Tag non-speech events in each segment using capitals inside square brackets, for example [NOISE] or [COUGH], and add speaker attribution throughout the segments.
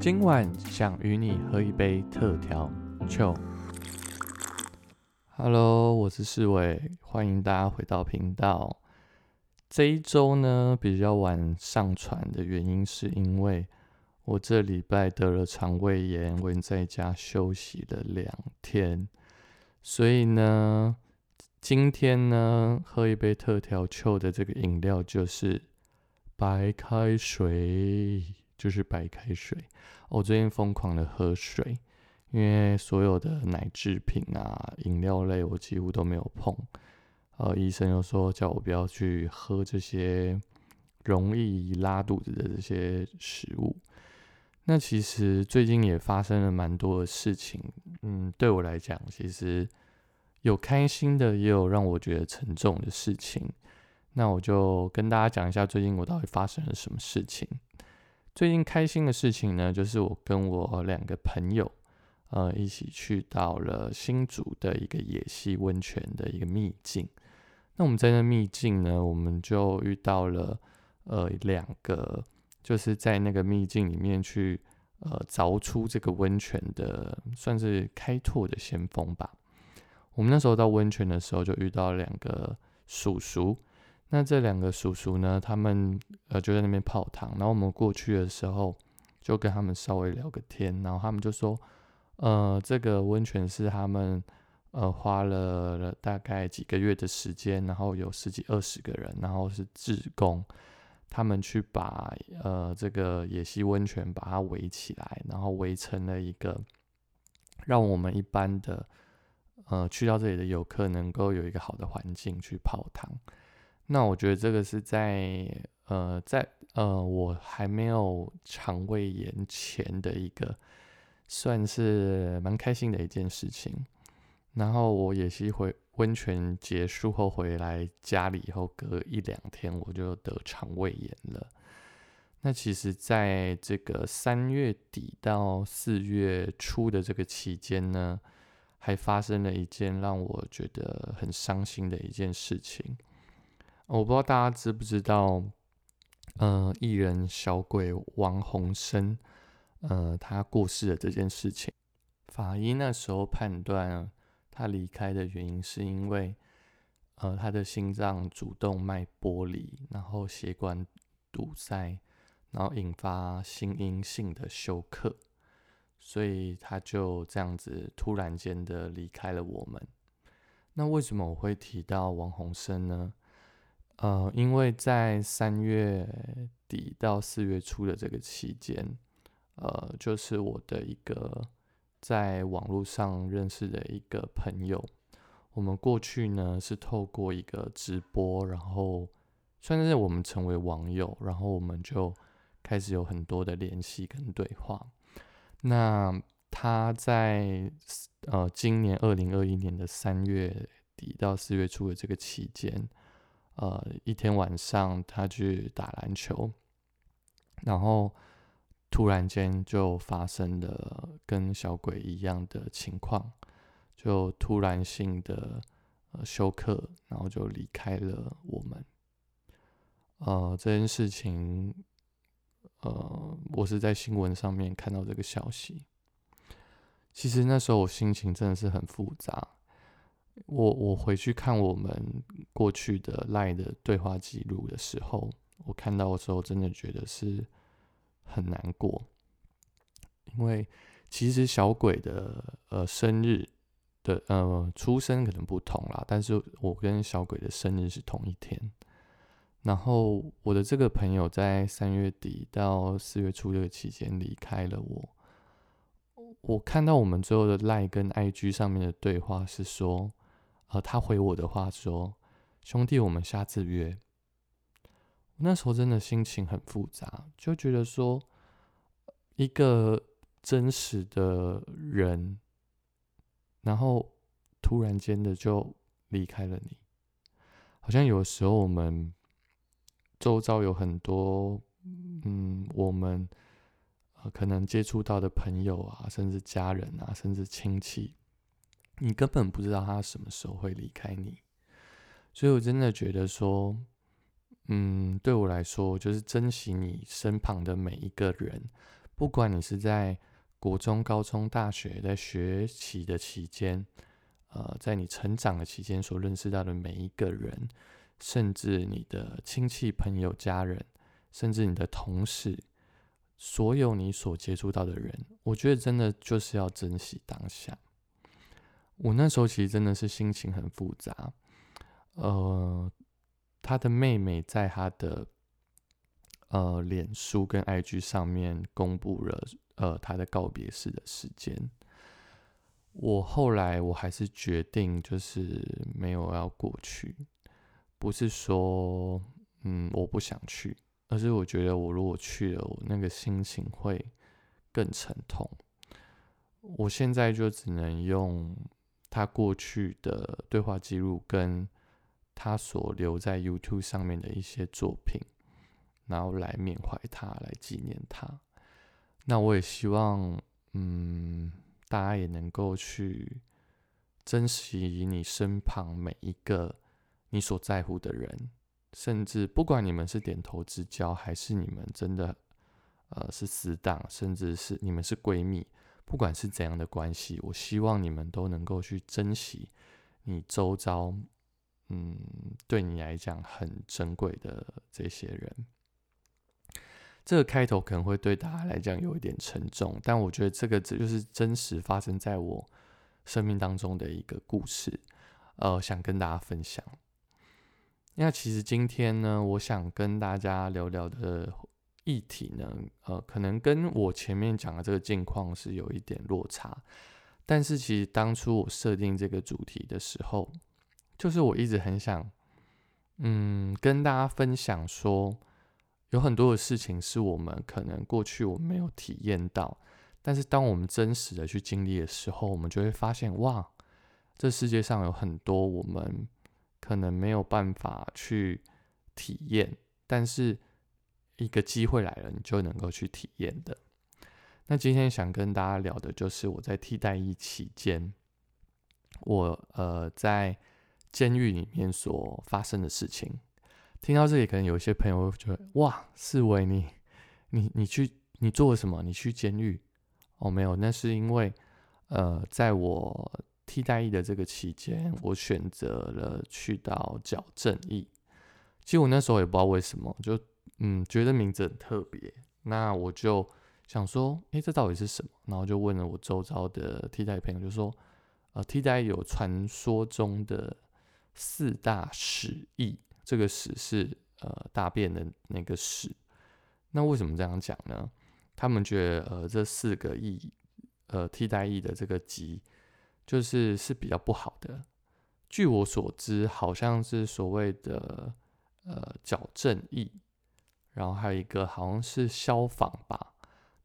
Speaker 1: 今晚想与你喝一杯特调酒。Hello，我是世伟，欢迎大家回到频道。这一周呢比较晚上传的原因，是因为我这礼拜得了肠胃炎，我在家休息了两天，所以呢，今天呢喝一杯特调酒的这个饮料就是白开水。就是白开水，我最近疯狂的喝水，因为所有的奶制品啊、饮料类我几乎都没有碰。呃，医生又说叫我不要去喝这些容易拉肚子的这些食物。那其实最近也发生了蛮多的事情，嗯，对我来讲，其实有开心的，也有让我觉得沉重的事情。那我就跟大家讲一下最近我到底发生了什么事情。最近开心的事情呢，就是我跟我两个朋友，呃，一起去到了新竹的一个野溪温泉的一个秘境。那我们在那秘境呢，我们就遇到了呃两个，就是在那个秘境里面去呃凿出这个温泉的，算是开拓的先锋吧。我们那时候到温泉的时候，就遇到两个叔叔。那这两个叔叔呢，他们呃就在那边泡汤，然后我们过去的时候就跟他们稍微聊个天，然后他们就说，呃，这个温泉是他们呃花了大概几个月的时间，然后有十几二十个人，然后是志工，他们去把呃这个野溪温泉把它围起来，然后围成了一个让我们一般的呃去到这里的游客能够有一个好的环境去泡汤。那我觉得这个是在呃，在呃，我还没有肠胃炎前的一个，算是蛮开心的一件事情。然后我也是回温泉结束后回来家里以后，隔一两天我就得肠胃炎了。那其实，在这个三月底到四月初的这个期间呢，还发生了一件让我觉得很伤心的一件事情。我不知道大家知不知道，呃，艺人小鬼王洪生，呃，他过世的这件事情。法医那时候判断他离开的原因是因为，呃，他的心脏主动脉剥离，然后血管堵塞，然后引发心因性的休克，所以他就这样子突然间的离开了我们。那为什么我会提到王洪生呢？呃，因为在三月底到四月初的这个期间，呃，就是我的一个在网络上认识的一个朋友，我们过去呢是透过一个直播，然后算是我们成为网友，然后我们就开始有很多的联系跟对话。那他在呃今年二零二一年的三月底到四月初的这个期间。呃，一天晚上他去打篮球，然后突然间就发生了跟小鬼一样的情况，就突然性的呃休克，然后就离开了我们。呃，这件事情，呃，我是在新闻上面看到这个消息，其实那时候我心情真的是很复杂。我我回去看我们过去的赖的对话记录的时候，我看到的时候真的觉得是很难过，因为其实小鬼的呃生日的呃出生可能不同啦，但是我跟小鬼的生日是同一天。然后我的这个朋友在三月底到四月初这个期间离开了我，我看到我们最后的赖跟 IG 上面的对话是说。呃，他回我的话说：“兄弟，我们下次约。”那时候真的心情很复杂，就觉得说，一个真实的人，然后突然间的就离开了你，好像有时候我们周遭有很多，嗯，我们呃可能接触到的朋友啊，甚至家人啊，甚至亲戚。你根本不知道他什么时候会离开你，所以我真的觉得说，嗯，对我来说，就是珍惜你身旁的每一个人，不管你是在国中、高中、大学在学习的期间，呃，在你成长的期间所认识到的每一个人，甚至你的亲戚、朋友、家人，甚至你的同事，所有你所接触到的人，我觉得真的就是要珍惜当下。我那时候其实真的是心情很复杂，呃，他的妹妹在他的呃脸书跟 IG 上面公布了呃他的告别式的时间，我后来我还是决定就是没有要过去，不是说嗯我不想去，而是我觉得我如果去了，我那个心情会更沉痛，我现在就只能用。他过去的对话记录，跟他所留在 YouTube 上面的一些作品，然后来缅怀他，来纪念他。那我也希望，嗯，大家也能够去珍惜你身旁每一个你所在乎的人，甚至不管你们是点头之交，还是你们真的，呃，是死党，甚至是你们是闺蜜。不管是怎样的关系，我希望你们都能够去珍惜你周遭，嗯，对你来讲很珍贵的这些人。这个开头可能会对大家来讲有一点沉重，但我觉得这个这就是真实发生在我生命当中的一个故事，呃，想跟大家分享。那其实今天呢，我想跟大家聊聊的。议题呢，呃，可能跟我前面讲的这个境况是有一点落差，但是其实当初我设定这个主题的时候，就是我一直很想，嗯，跟大家分享说，有很多的事情是我们可能过去我们没有体验到，但是当我们真实的去经历的时候，我们就会发现，哇，这世界上有很多我们可能没有办法去体验，但是。一个机会来了，你就能够去体验的。那今天想跟大家聊的就是我在替代役期间，我呃在监狱里面所发生的事情。听到这里，可能有一些朋友会觉得：哇，四维你你你去你做了什么？你去监狱？哦，没有，那是因为呃，在我替代役的这个期间，我选择了去到矫正役。其实我那时候也不知道为什么，就。嗯，觉得名字很特别，那我就想说，哎，这到底是什么？然后就问了我周遭的替代朋友，就说，呃，替代有传说中的四大屎意，这个屎是呃大便的那个屎。那为什么这样讲呢？他们觉得，呃，这四个意，呃，替代意的这个集，就是是比较不好的。据我所知，好像是所谓的呃矫正意。然后还有一个好像是消防吧，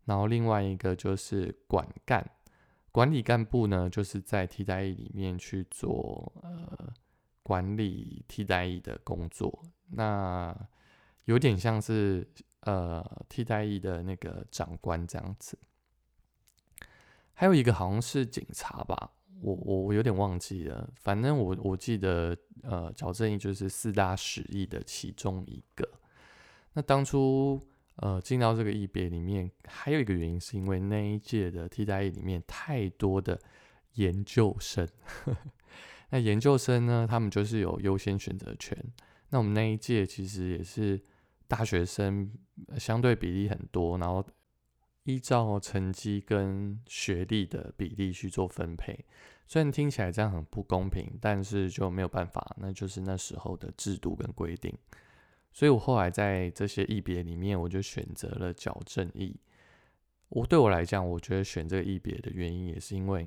Speaker 1: 然后另外一个就是管干，管理干部呢，就是在替代役里面去做呃管理替代役的工作，那有点像是呃替代役的那个长官这样子。还有一个好像是警察吧，我我我有点忘记了，反正我我记得呃矫正役就是四大使役的其中一个。那当初，呃，进到这个一别里面，还有一个原因，是因为那一届的替代役里面太多的研究生。[LAUGHS] 那研究生呢，他们就是有优先选择权。那我们那一届其实也是大学生，相对比例很多，然后依照成绩跟学历的比例去做分配。虽然听起来这样很不公平，但是就没有办法，那就是那时候的制度跟规定。所以我后来在这些异别里面，我就选择了矫正异。我对我来讲，我觉得选这个异别的原因，也是因为，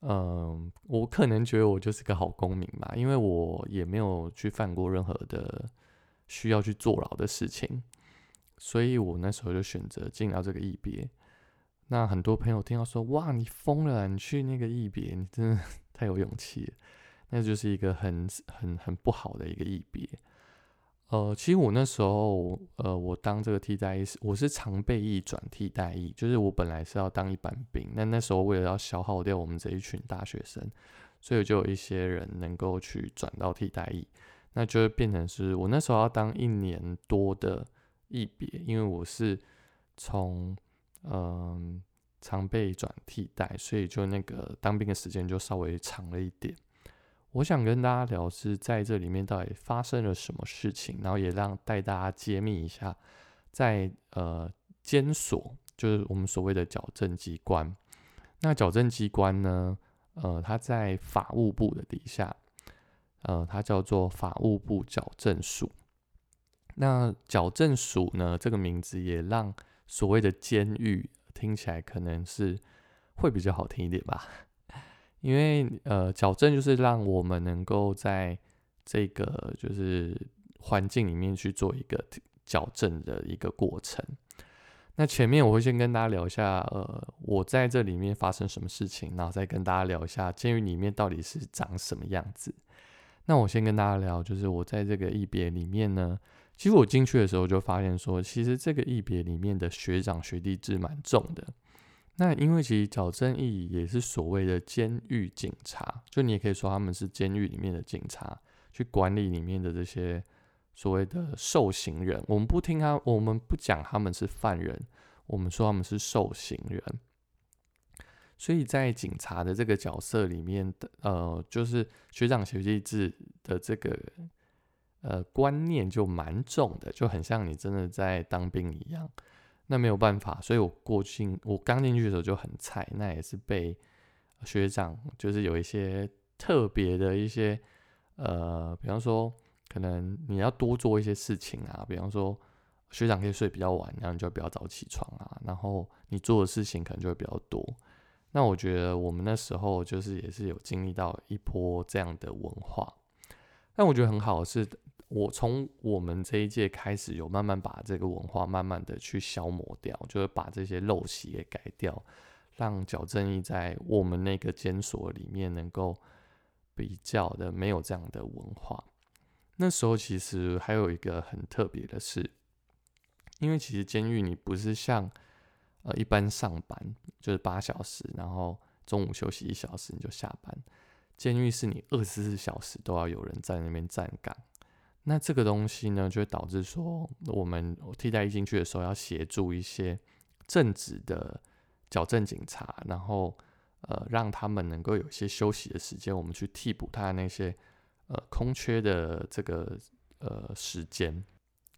Speaker 1: 嗯，我可能觉得我就是个好公民吧，因为我也没有去犯过任何的需要去坐牢的事情，所以我那时候就选择进到这个异别。那很多朋友听到说，哇，你疯了，你去那个异别，你真的 [LAUGHS] 太有勇气了。那就是一个很很很不好的一个异别。呃，其实我那时候，呃，我当这个替代役我是常备役转替代役，就是我本来是要当一般兵，那那时候为了要消耗掉我们这一群大学生，所以就有一些人能够去转到替代役，那就会变成是我那时候要当一年多的役别，因为我是从嗯，常备转替代，所以就那个当兵的时间就稍微长了一点。我想跟大家聊是在这里面到底发生了什么事情，然后也让带大家揭秘一下，在呃监所，就是我们所谓的矫正机关。那矫正机关呢，呃，它在法务部的底下，呃，它叫做法务部矫正署。那矫正署呢，这个名字也让所谓的监狱听起来可能是会比较好听一点吧。因为呃，矫正就是让我们能够在这个就是环境里面去做一个矫正的一个过程。那前面我会先跟大家聊一下，呃，我在这里面发生什么事情，然后再跟大家聊一下监狱里面到底是长什么样子。那我先跟大家聊，就是我在这个役别里面呢，其实我进去的时候就发现说，其实这个役别里面的学长学弟制蛮重的。那因为其实矫正义也是所谓的监狱警察，就你也可以说他们是监狱里面的警察，去管理里面的这些所谓的受刑人。我们不听他，我们不讲他们是犯人，我们说他们是受刑人。所以在警察的这个角色里面的，呃，就是学长学弟制的这个呃观念就蛮重的，就很像你真的在当兵一样。那没有办法，所以我过去我刚进去的时候就很菜，那也是被学长就是有一些特别的一些呃，比方说可能你要多做一些事情啊，比方说学长可以睡比较晚，然后你就比较早起床啊，然后你做的事情可能就会比较多。那我觉得我们那时候就是也是有经历到一波这样的文化，但我觉得很好的是。我从我们这一届开始，有慢慢把这个文化慢慢的去消磨掉，就是把这些陋习给改掉，让矫正义在我们那个监所里面能够比较的没有这样的文化。那时候其实还有一个很特别的事，因为其实监狱你不是像呃一般上班就是八小时，然后中午休息一小时你就下班，监狱是你二十四小时都要有人在那边站岗。那这个东西呢，就会导致说，我们替代役进去的时候，要协助一些正职的矫正警察，然后呃，让他们能够有一些休息的时间，我们去替补他那些呃空缺的这个呃时间。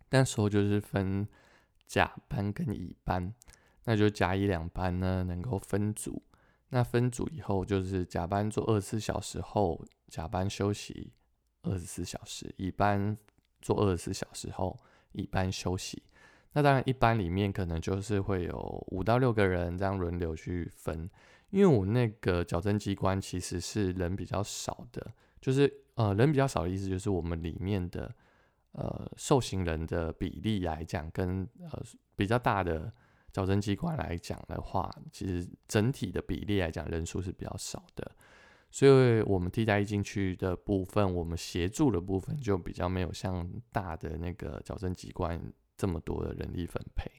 Speaker 1: 那时候就是分甲班跟乙班，那就甲乙两班呢能够分组。那分组以后，就是甲班做二十四小时后，甲班休息。二十四小时，一班做二十四小时后，一班休息。那当然，一班里面可能就是会有五到六个人这样轮流去分。因为我那个矫正机关其实是人比较少的，就是呃人比较少的意思就是我们里面的呃受刑人的比例来讲，跟呃比较大的矫正机关来讲的话，其实整体的比例来讲人数是比较少的。所以，我们替代进去的部分，我们协助的部分就比较没有像大的那个矫正机关这么多的人力分配。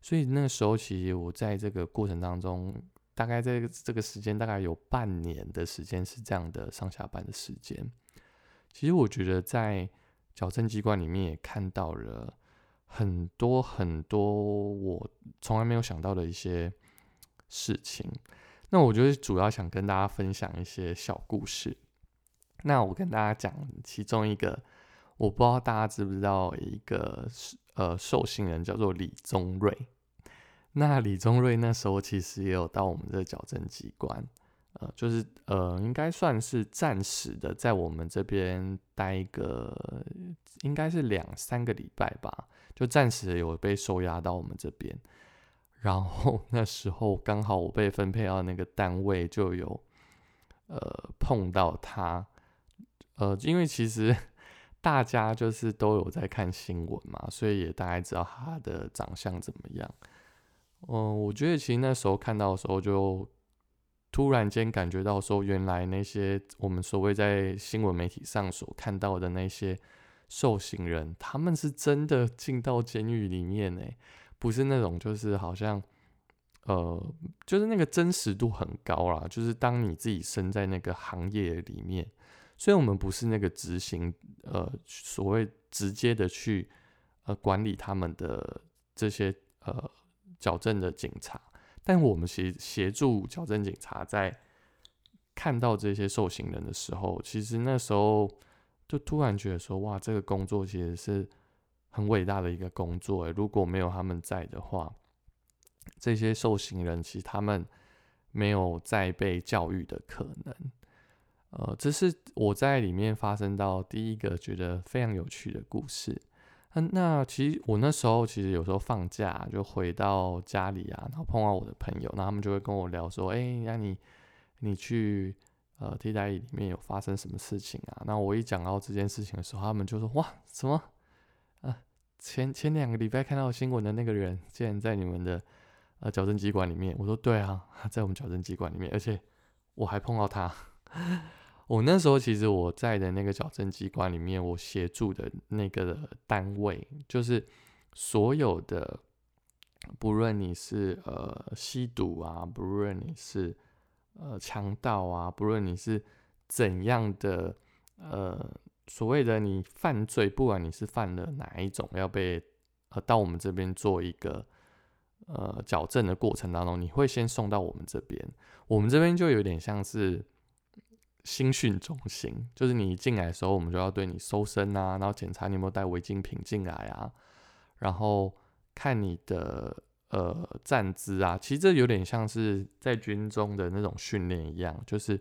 Speaker 1: 所以那时候，其实我在这个过程当中，大概在这个时间大概有半年的时间是这样的上下班的时间。其实我觉得在矫正机关里面也看到了很多很多我从来没有想到的一些事情。那我就是主要想跟大家分享一些小故事。那我跟大家讲其中一个，我不知道大家知不知道一个呃受刑人叫做李宗瑞。那李宗瑞那时候其实也有到我们这矫正机关，呃，就是呃应该算是暂时的在我们这边待一个，应该是两三个礼拜吧，就暂时有被收押到我们这边。然后那时候刚好我被分配到那个单位，就有呃碰到他，呃，因为其实 [LAUGHS] 大家就是都有在看新闻嘛，所以也大概知道他的长相怎么样。嗯，我觉得其实那时候看到的时候，就突然间感觉到说，原来那些我们所谓在新闻媒体上所看到的那些受刑人，他们是真的进到监狱里面呢。不是那种，就是好像，呃，就是那个真实度很高啦。就是当你自己身在那个行业里面，虽然我们不是那个执行，呃，所谓直接的去，呃，管理他们的这些呃矫正的警察，但我们协协助矫正警察在看到这些受刑人的时候，其实那时候就突然觉得说，哇，这个工作其实是很伟大的一个工作。如果没有他们在的话，这些受刑人其实他们没有再被教育的可能。呃，这是我在里面发生到第一个觉得非常有趣的故事。嗯，那其实我那时候其实有时候放假就回到家里啊，然后碰到我的朋友，那他们就会跟我聊说：“哎，那你你去呃替代里面有发生什么事情啊？”那我一讲到这件事情的时候，他们就说：“哇，什么？前前两个礼拜看到新闻的那个人，竟然在你们的呃矫正机关里面？”我说：“对啊，[LAUGHS] 在我们矫正机关里面，而且我还碰到他。[LAUGHS] ”我那时候其实我在的那个矫正机关里面，我协助的那个单位，就是所有的，不论你是呃吸毒啊，不论你是呃强盗啊，不论你是怎样的呃所谓的你犯罪，不管你是犯了哪一种，要被呃到我们这边做一个呃矫正的过程当中，你会先送到我们这边，我们这边就有点像是。新训中心就是你进来的时候，我们就要对你搜身啊，然后检查你有没有带违禁品进来啊，然后看你的呃站姿啊。其实这有点像是在军中的那种训练一样，就是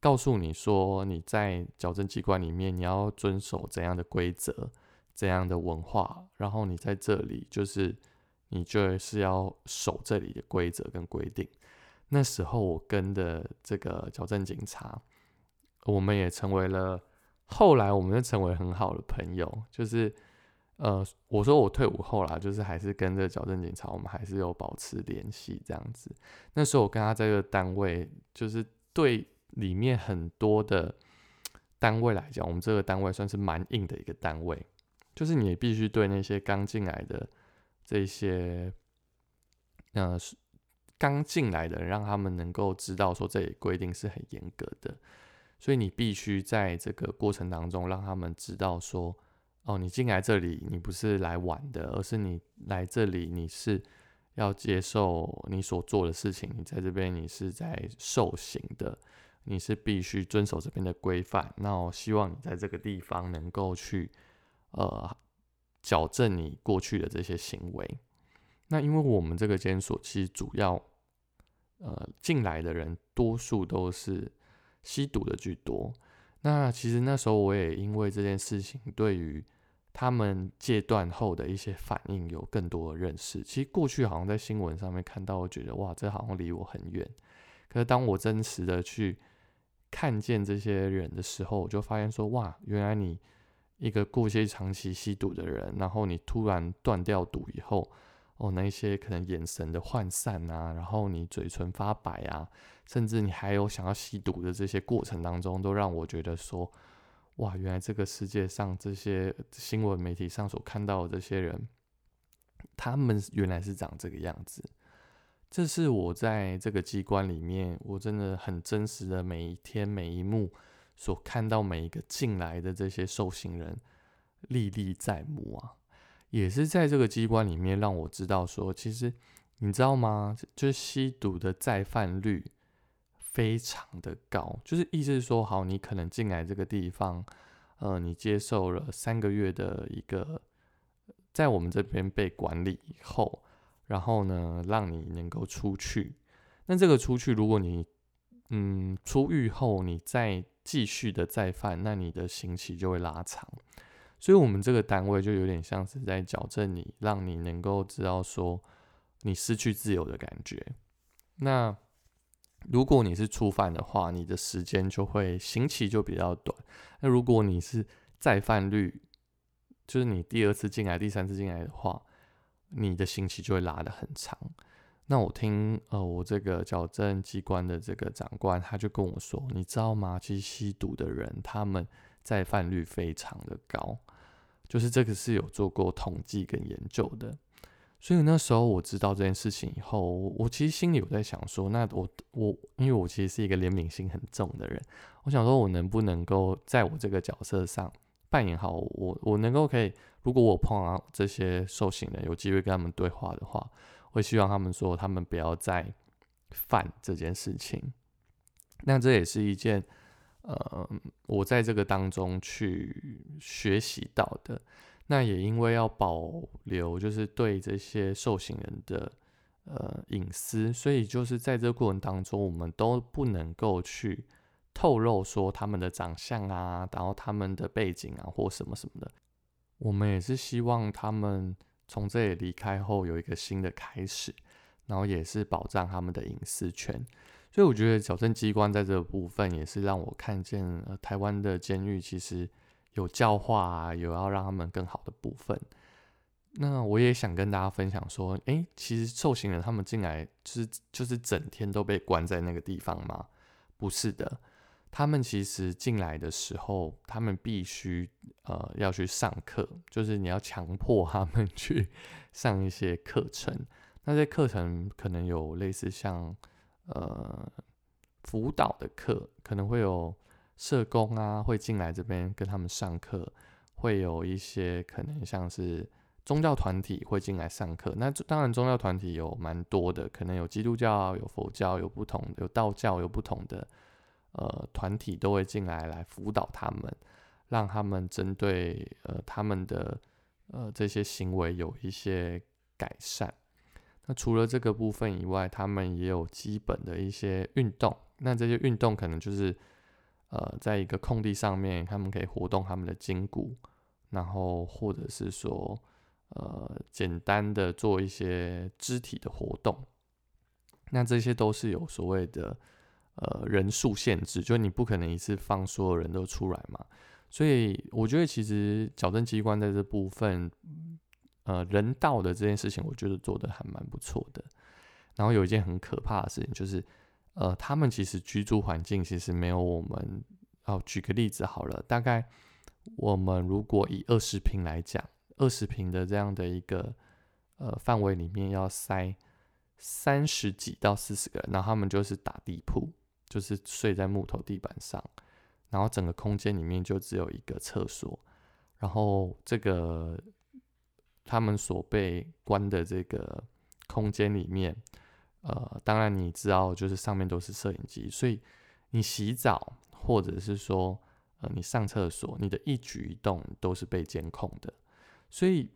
Speaker 1: 告诉你说你在矫正机关里面你要遵守怎样的规则、怎样的文化，然后你在这里就是你就是要守这里的规则跟规定。那时候我跟的这个矫正警察。我们也成为了，后来我们就成为很好的朋友。就是，呃，我说我退伍后啦，就是还是跟着矫正警察，我们还是有保持联系这样子。那时候我跟他在这个单位，就是对里面很多的单位来讲，我们这个单位算是蛮硬的一个单位，就是你必须对那些刚进来的这些，呃，刚进来的，让他们能够知道说这里规定是很严格的。所以你必须在这个过程当中让他们知道说，哦，你进来这里你不是来玩的，而是你来这里你是要接受你所做的事情，你在这边你是在受刑的，你是必须遵守这边的规范。那我希望你在这个地方能够去呃矫正你过去的这些行为。那因为我们这个监所其实主要呃进来的人多数都是。吸毒的居多，那其实那时候我也因为这件事情，对于他们戒断后的一些反应有更多的认识。其实过去好像在新闻上面看到，我觉得哇，这好像离我很远。可是当我真实的去看见这些人的时候，我就发现说，哇，原来你一个过些长期吸毒的人，然后你突然断掉毒以后。哦，那些可能眼神的涣散啊，然后你嘴唇发白啊，甚至你还有想要吸毒的这些过程当中，都让我觉得说，哇，原来这个世界上这些新闻媒体上所看到的这些人，他们原来是长这个样子。这是我在这个机关里面，我真的很真实的每一天每一幕所看到每一个进来的这些受刑人，历历在目啊。也是在这个机关里面让我知道说，其实你知道吗？就是吸毒的再犯率非常的高。就是意思是说，好，你可能进来这个地方，呃，你接受了三个月的一个在我们这边被管理以后，然后呢，让你能够出去。那这个出去，如果你嗯出狱后你再继续的再犯，那你的刑期就会拉长。所以，我们这个单位就有点像是在矫正你，让你能够知道说你失去自由的感觉。那如果你是初犯的话，你的时间就会刑期就比较短。那如果你是再犯率，就是你第二次进来、第三次进来的话，你的刑期就会拉得很长。那我听呃，我这个矫正机关的这个长官他就跟我说，你知道吗？其实吸毒的人他们再犯率非常的高。就是这个是有做过统计跟研究的，所以那时候我知道这件事情以后，我其实心里有在想说，那我我因为我其实是一个怜悯心很重的人，我想说我能不能够在我这个角色上扮演好我，我能够可以，如果我碰到这些受刑人有机会跟他们对话的话，会希望他们说他们不要再犯这件事情。那这也是一件呃我在这个当中去学习到的。那也因为要保留就是对这些受刑人的呃隐私，所以就是在这个过程当中，我们都不能够去透露说他们的长相啊，然后他们的背景啊或什么什么的。我们也是希望他们从这里离开后有一个新的开始，然后也是保障他们的隐私权。所以我觉得矫正机关在这个部分也是让我看见呃台湾的监狱其实。有教化啊，有要让他们更好的部分。那我也想跟大家分享说，诶，其实受刑人他们进来就是就是整天都被关在那个地方吗？不是的，他们其实进来的时候，他们必须呃要去上课，就是你要强迫他们 [LAUGHS] 去上一些课程。那些课程可能有类似像呃辅导的课，可能会有。社工啊，会进来这边跟他们上课，会有一些可能像是宗教团体会进来上课。那当然，宗教团体有蛮多的，可能有基督教、有佛教、有不同的，有道教、有不同的呃团体都会进来来辅导他们，让他们针对呃他们的呃这些行为有一些改善。那除了这个部分以外，他们也有基本的一些运动。那这些运动可能就是。呃，在一个空地上面，他们可以活动他们的筋骨，然后或者是说，呃，简单的做一些肢体的活动。那这些都是有所谓的呃人数限制，就你不可能一次放所有人都出来嘛。所以我觉得其实矫正机关在这部分，呃，人道的这件事情，我觉得做的还蛮不错的。然后有一件很可怕的事情就是。呃，他们其实居住环境其实没有我们。哦，举个例子好了，大概我们如果以二十平来讲，二十平的这样的一个呃范围里面要塞三十几到四十个人，然后他们就是打地铺，就是睡在木头地板上，然后整个空间里面就只有一个厕所，然后这个他们所被关的这个空间里面。呃，当然你知道，就是上面都是摄影机，所以你洗澡或者是说，呃，你上厕所，你的一举一动都是被监控的。所以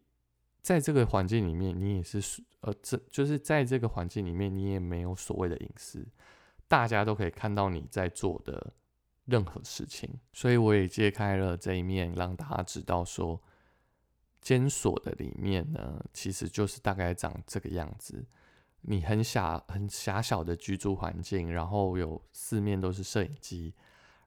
Speaker 1: 在这个环境里面，你也是，呃，这就是在这个环境里面，你也没有所谓的隐私，大家都可以看到你在做的任何事情。所以我也揭开了这一面，让大家知道说，监所的里面呢，其实就是大概长这个样子。你很狭很狭小的居住环境，然后有四面都是摄影机，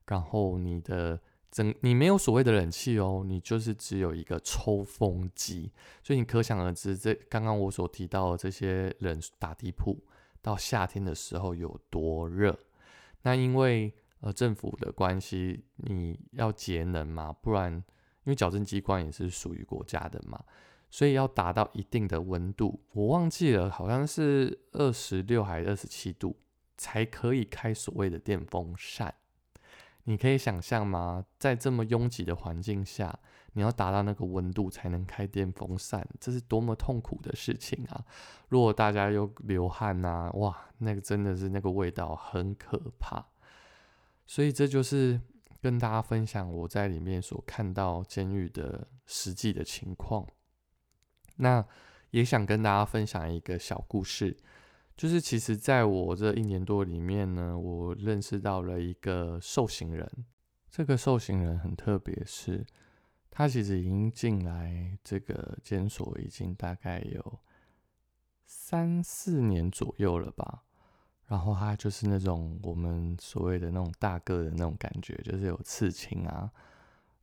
Speaker 1: 然后你的整你没有所谓的冷气哦，你就是只有一个抽风机，所以你可想而知，这刚刚我所提到的这些人打地铺到夏天的时候有多热。那因为呃政府的关系，你要节能嘛，不然因为矫正机关也是属于国家的嘛。所以要达到一定的温度，我忘记了，好像是二十六还是二十七度才可以开所谓的电风扇。你可以想象吗？在这么拥挤的环境下，你要达到那个温度才能开电风扇，这是多么痛苦的事情啊！如果大家又流汗呐，哇，那个真的是那个味道很可怕。所以这就是跟大家分享我在里面所看到监狱的实际的情况。那也想跟大家分享一个小故事，就是其实在我这一年多里面呢，我认识到了一个受刑人。这个受刑人很特别，是他其实已经进来这个监所已经大概有三四年左右了吧。然后他就是那种我们所谓的那种大个的那种感觉，就是有刺青啊，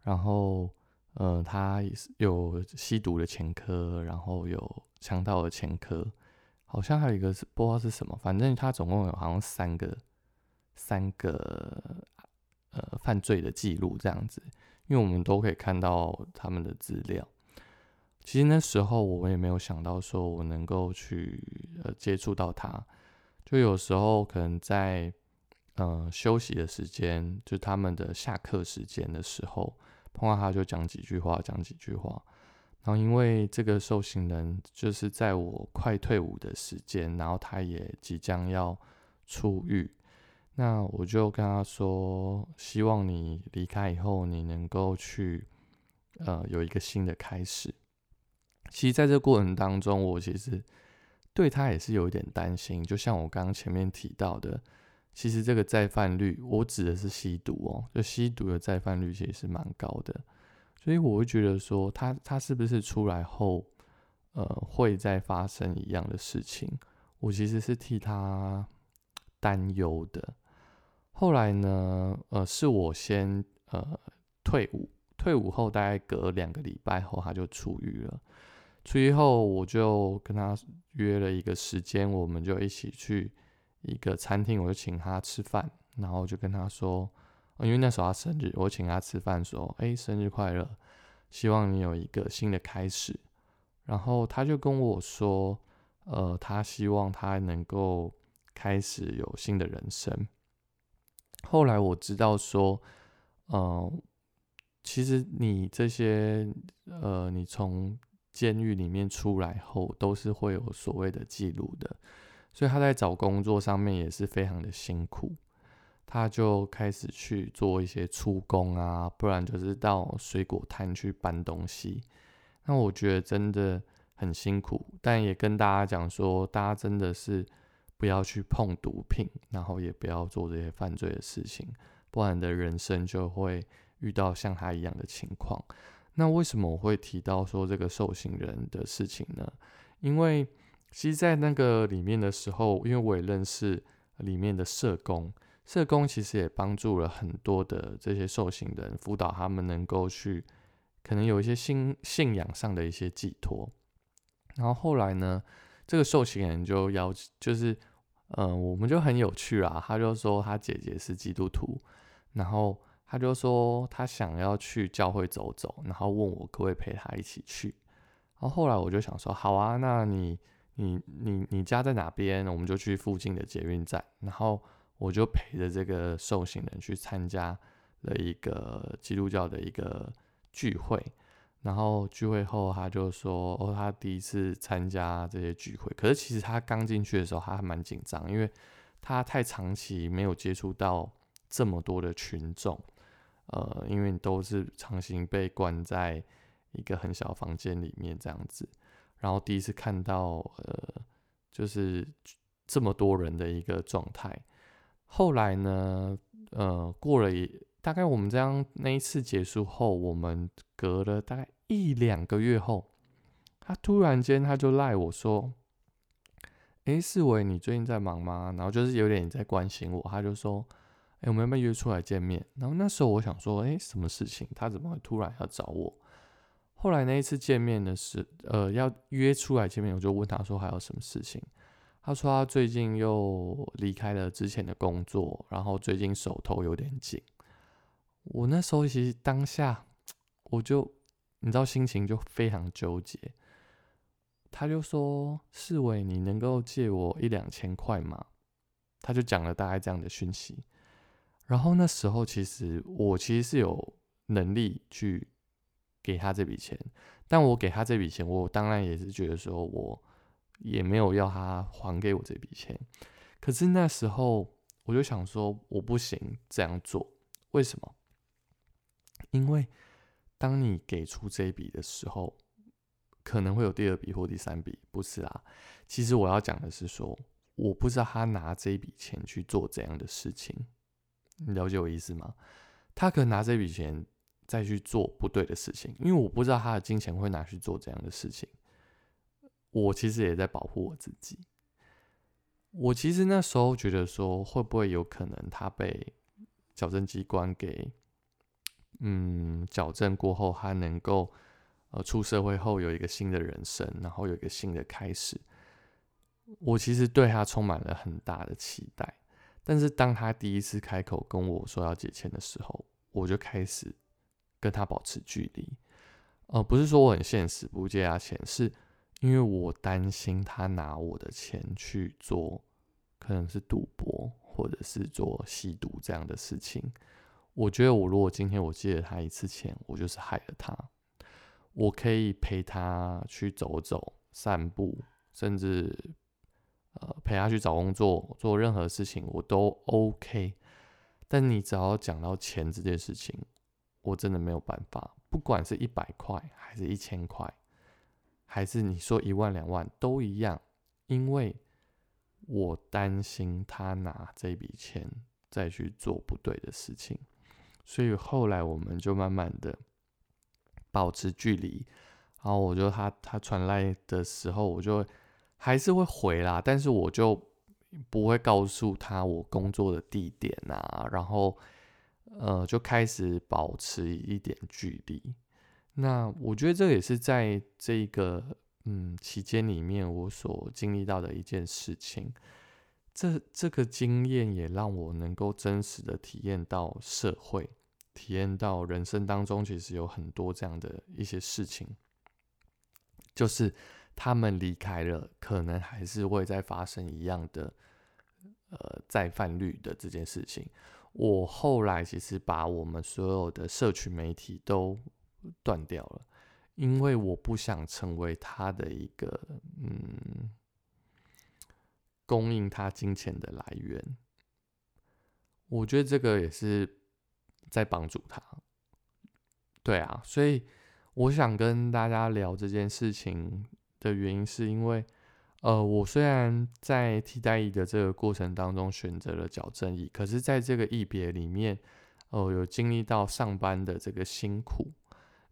Speaker 1: 然后。呃，他有吸毒的前科，然后有强盗的前科，好像还有一个是不知道是什么，反正他总共有好像三个三个呃犯罪的记录这样子，因为我们都可以看到他们的资料。其实那时候我也没有想到说我能够去呃接触到他，就有时候可能在呃休息的时间，就他们的下课时间的时候。碰到他就讲几句话，讲几句话，然后因为这个受刑人就是在我快退伍的时间，然后他也即将要出狱，那我就跟他说，希望你离开以后，你能够去呃有一个新的开始。其实在这过程当中，我其实对他也是有一点担心，就像我刚刚前面提到的，其实这个再犯率，我指的是吸毒哦，就吸毒的再犯率其实是蛮高的。所以我会觉得说，他他是不是出来后，呃，会再发生一样的事情？我其实是替他担忧的。后来呢，呃，是我先呃退伍，退伍后大概隔两个礼拜后，他就出狱了。出狱后，我就跟他约了一个时间，我们就一起去一个餐厅，我就请他吃饭，然后就跟他说。因为那时候他生日，我请他吃饭，说：“哎，生日快乐，希望你有一个新的开始。”然后他就跟我说：“呃，他希望他能够开始有新的人生。”后来我知道说，呃，其实你这些，呃，你从监狱里面出来后，都是会有所谓的记录的，所以他在找工作上面也是非常的辛苦。他就开始去做一些出工啊，不然就是到水果摊去搬东西。那我觉得真的很辛苦，但也跟大家讲说，大家真的是不要去碰毒品，然后也不要做这些犯罪的事情，不然的人生就会遇到像他一样的情况。那为什么我会提到说这个受刑人的事情呢？因为其实，在那个里面的时候，因为我也认识里面的社工。社工其实也帮助了很多的这些受刑人，辅导他们能够去可能有一些信信仰上的一些寄托。然后后来呢，这个受刑人就要就是，嗯，我们就很有趣啊。他就说他姐姐是基督徒，然后他就说他想要去教会走走，然后问我可不可以陪他一起去。然后后来我就想说，好啊，那你你你你家在哪边？我们就去附近的捷运站，然后。我就陪着这个受刑人去参加了一个基督教的一个聚会，然后聚会后他就说：“哦，他第一次参加这些聚会。”可是其实他刚进去的时候，他还蛮紧张，因为他太长期没有接触到这么多的群众，呃，因为都是长期被关在一个很小房间里面这样子，然后第一次看到呃，就是这么多人的一个状态。后来呢，呃，过了一大概我们这样那一次结束后，我们隔了大概一两个月后，他突然间他就赖我说：“哎，四维，你最近在忙吗？”然后就是有点在关心我，他就说：“哎，我们要不要约出来见面？”然后那时候我想说：“哎，什么事情？他怎么会突然要找我？”后来那一次见面的是，呃，要约出来见面，我就问他说：“还有什么事情？”他说他最近又离开了之前的工作，然后最近手头有点紧。我那时候其实当下我就你知道心情就非常纠结。他就说：“世伟，你能够借我一两千块吗？”他就讲了大概这样的讯息。然后那时候其实我其实是有能力去给他这笔钱，但我给他这笔钱，我当然也是觉得说我。也没有要他还给我这笔钱，可是那时候我就想说，我不行这样做，为什么？因为当你给出这一笔的时候，可能会有第二笔或第三笔，不是啊？其实我要讲的是说，我不知道他拿这一笔钱去做怎样的事情，你了解我意思吗？他可能拿这笔钱再去做不对的事情，因为我不知道他的金钱会拿去做怎样的事情。我其实也在保护我自己。我其实那时候觉得说，会不会有可能他被矫正机关给嗯矫正过后，他能够呃出社会后有一个新的人生，然后有一个新的开始。我其实对他充满了很大的期待。但是当他第一次开口跟我说要借钱的时候，我就开始跟他保持距离。呃，不是说我很现实，不借他钱是。因为我担心他拿我的钱去做，可能是赌博或者是做吸毒这样的事情。我觉得我如果今天我借了他一次钱，我就是害了他。我可以陪他去走走、散步，甚至呃陪他去找工作，做任何事情我都 OK。但你只要讲到钱这件事情，我真的没有办法。不管是一百块，还是一千块，还是你说一万两万，都一样，因为我担心他拿这笔钱再去做不对的事情，所以后来我们就慢慢的保持距离。然后我就他他传来的时候，我就还是会回啦，但是我就不会告诉他我工作的地点啊，然后。呃，就开始保持一点距离。那我觉得这也是在这个嗯期间里面我所经历到的一件事情。这这个经验也让我能够真实的体验到社会，体验到人生当中其实有很多这样的一些事情，就是他们离开了，可能还是会再发生一样的呃再犯率的这件事情。我后来其实把我们所有的社群媒体都断掉了，因为我不想成为他的一个嗯供应他金钱的来源。我觉得这个也是在帮助他。对啊，所以我想跟大家聊这件事情的原因，是因为。呃，我虽然在替代役的这个过程当中选择了矫正役，可是在这个役别里面，呃，有经历到上班的这个辛苦，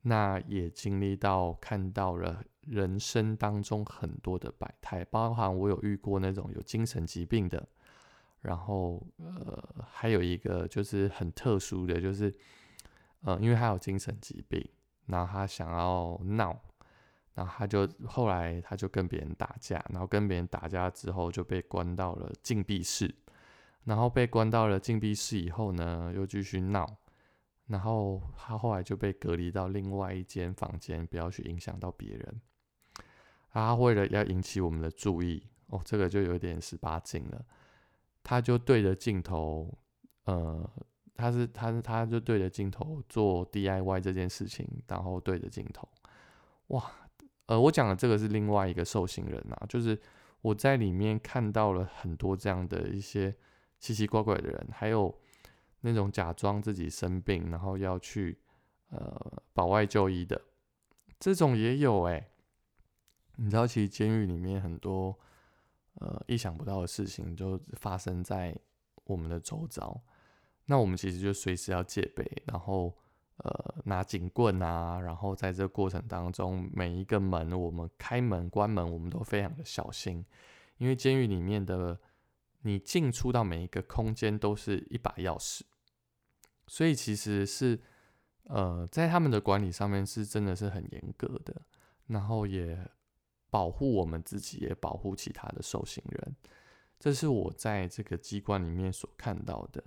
Speaker 1: 那也经历到看到了人生当中很多的百态，包含我有遇过那种有精神疾病的，然后呃，还有一个就是很特殊的，就是呃，因为他有精神疾病，然后他想要闹。然后他就后来他就跟别人打架，然后跟别人打架之后就被关到了禁闭室，然后被关到了禁闭室以后呢，又继续闹，然后他后来就被隔离到另外一间房间，不要去影响到别人。他为了要引起我们的注意，哦，这个就有点十八禁了，他就对着镜头，呃，他是他是他就对着镜头做 DIY 这件事情，然后对着镜头，哇！呃，我讲的这个是另外一个受刑人啊，就是我在里面看到了很多这样的一些奇奇怪怪的人，还有那种假装自己生病，然后要去呃保外就医的，这种也有哎。你知道，其实监狱里面很多呃意想不到的事情就发生在我们的周遭，那我们其实就随时要戒备，然后。呃，拿警棍啊，然后在这个过程当中，每一个门我们开门关门，我们都非常的小心，因为监狱里面的你进出到每一个空间都是一把钥匙，所以其实是呃，在他们的管理上面是真的是很严格的，然后也保护我们自己，也保护其他的受刑人，这是我在这个机关里面所看到的。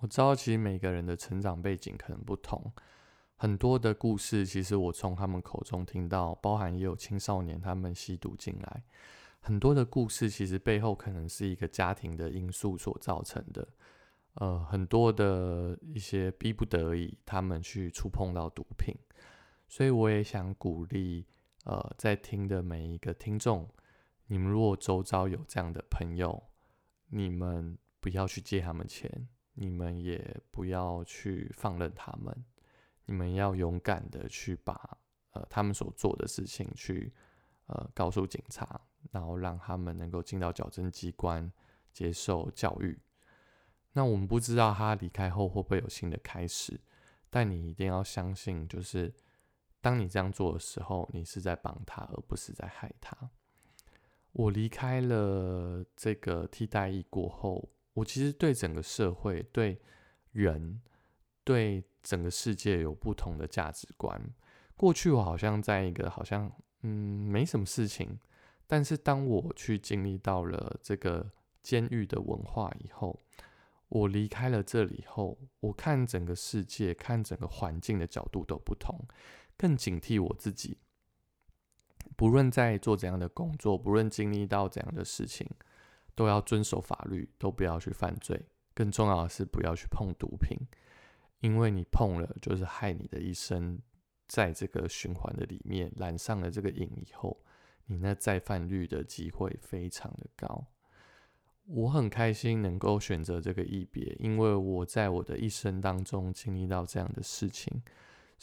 Speaker 1: 我知道，其实每个人的成长背景可能不同，很多的故事，其实我从他们口中听到，包含也有青少年他们吸毒进来，很多的故事，其实背后可能是一个家庭的因素所造成的，呃，很多的一些逼不得已，他们去触碰到毒品，所以我也想鼓励，呃，在听的每一个听众，你们如果周遭有这样的朋友，你们不要去借他们钱。你们也不要去放任他们，你们要勇敢的去把呃他们所做的事情去呃告诉警察，然后让他们能够进到矫正机关接受教育。那我们不知道他离开后会不会有新的开始，但你一定要相信，就是当你这样做的时候，你是在帮他，而不是在害他。我离开了这个替代役过后。我其实对整个社会、对人、对整个世界有不同的价值观。过去我好像在一个好像嗯没什么事情，但是当我去经历到了这个监狱的文化以后，我离开了这里后，我看整个世界、看整个环境的角度都不同，更警惕我自己。不论在做怎样的工作，不论经历到怎样的事情。都要遵守法律，都不要去犯罪。更重要的是，不要去碰毒品，因为你碰了，就是害你的一生在这个循环的里面染上了这个瘾以后，你那再犯率的机会非常的高。我很开心能够选择这个一别，因为我在我的一生当中经历到这样的事情，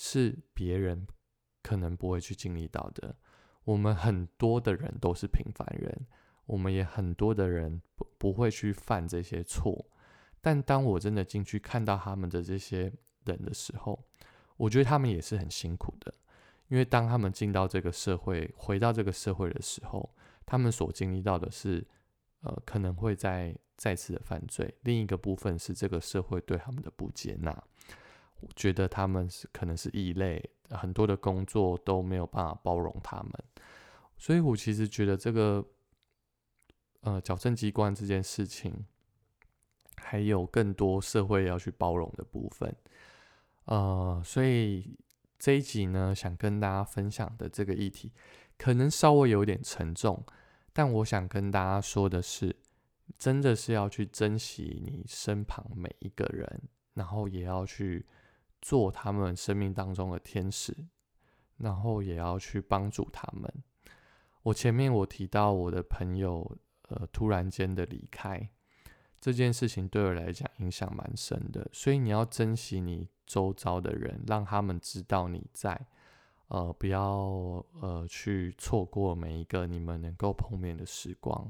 Speaker 1: 是别人可能不会去经历到的。我们很多的人都是平凡人，我们也很多的人不不会去犯这些错。但当我真的进去看到他们的这些人的时候，我觉得他们也是很辛苦的，因为当他们进到这个社会，回到这个社会的时候，他们所经历到的是。呃，可能会再再次的犯罪。另一个部分是这个社会对他们的不接纳，觉得他们是可能是异类，很多的工作都没有办法包容他们。所以我其实觉得这个呃矫正机关这件事情，还有更多社会要去包容的部分。呃，所以这一集呢，想跟大家分享的这个议题，可能稍微有点沉重。但我想跟大家说的是，真的是要去珍惜你身旁每一个人，然后也要去做他们生命当中的天使，然后也要去帮助他们。我前面我提到我的朋友，呃，突然间的离开这件事情，对我来讲影响蛮深的，所以你要珍惜你周遭的人，让他们知道你在。呃，不要呃去错过每一个你们能够碰面的时光，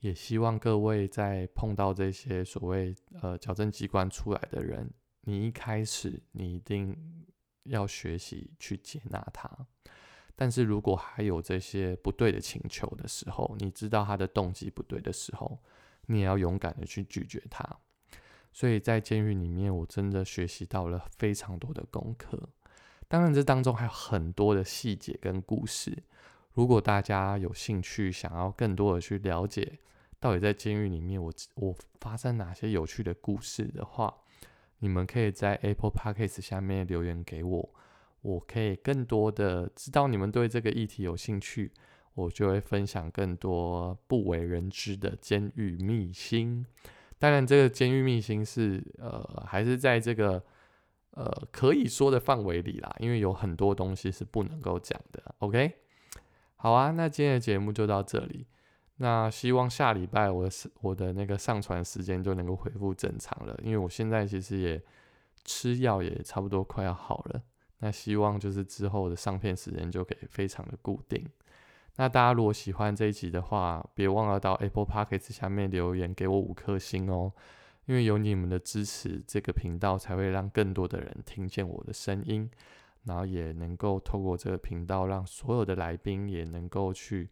Speaker 1: 也希望各位在碰到这些所谓呃矫正机关出来的人，你一开始你一定要学习去接纳他，但是如果还有这些不对的请求的时候，你知道他的动机不对的时候，你也要勇敢的去拒绝他。所以在监狱里面，我真的学习到了非常多的功课。当然，这当中还有很多的细节跟故事。如果大家有兴趣，想要更多的去了解，到底在监狱里面我我发生哪些有趣的故事的话，你们可以在 Apple Podcast 下面留言给我，我可以更多的知道你们对这个议题有兴趣，我就会分享更多不为人知的监狱秘辛。当然，这个监狱秘辛是呃，还是在这个。呃，可以说的范围里啦，因为有很多东西是不能够讲的。OK，好啊，那今天的节目就到这里。那希望下礼拜我的我的那个上传时间就能够恢复正常了，因为我现在其实也吃药也差不多快要好了。那希望就是之后的上片时间就可以非常的固定。那大家如果喜欢这一集的话，别忘了到 Apple Podcast 下面留言给我五颗星哦。因为有你们的支持，这个频道才会让更多的人听见我的声音，然后也能够透过这个频道，让所有的来宾也能够去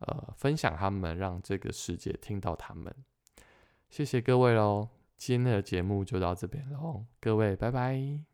Speaker 1: 呃分享他们，让这个世界听到他们。谢谢各位喽，今天的节目就到这边喽，各位拜拜。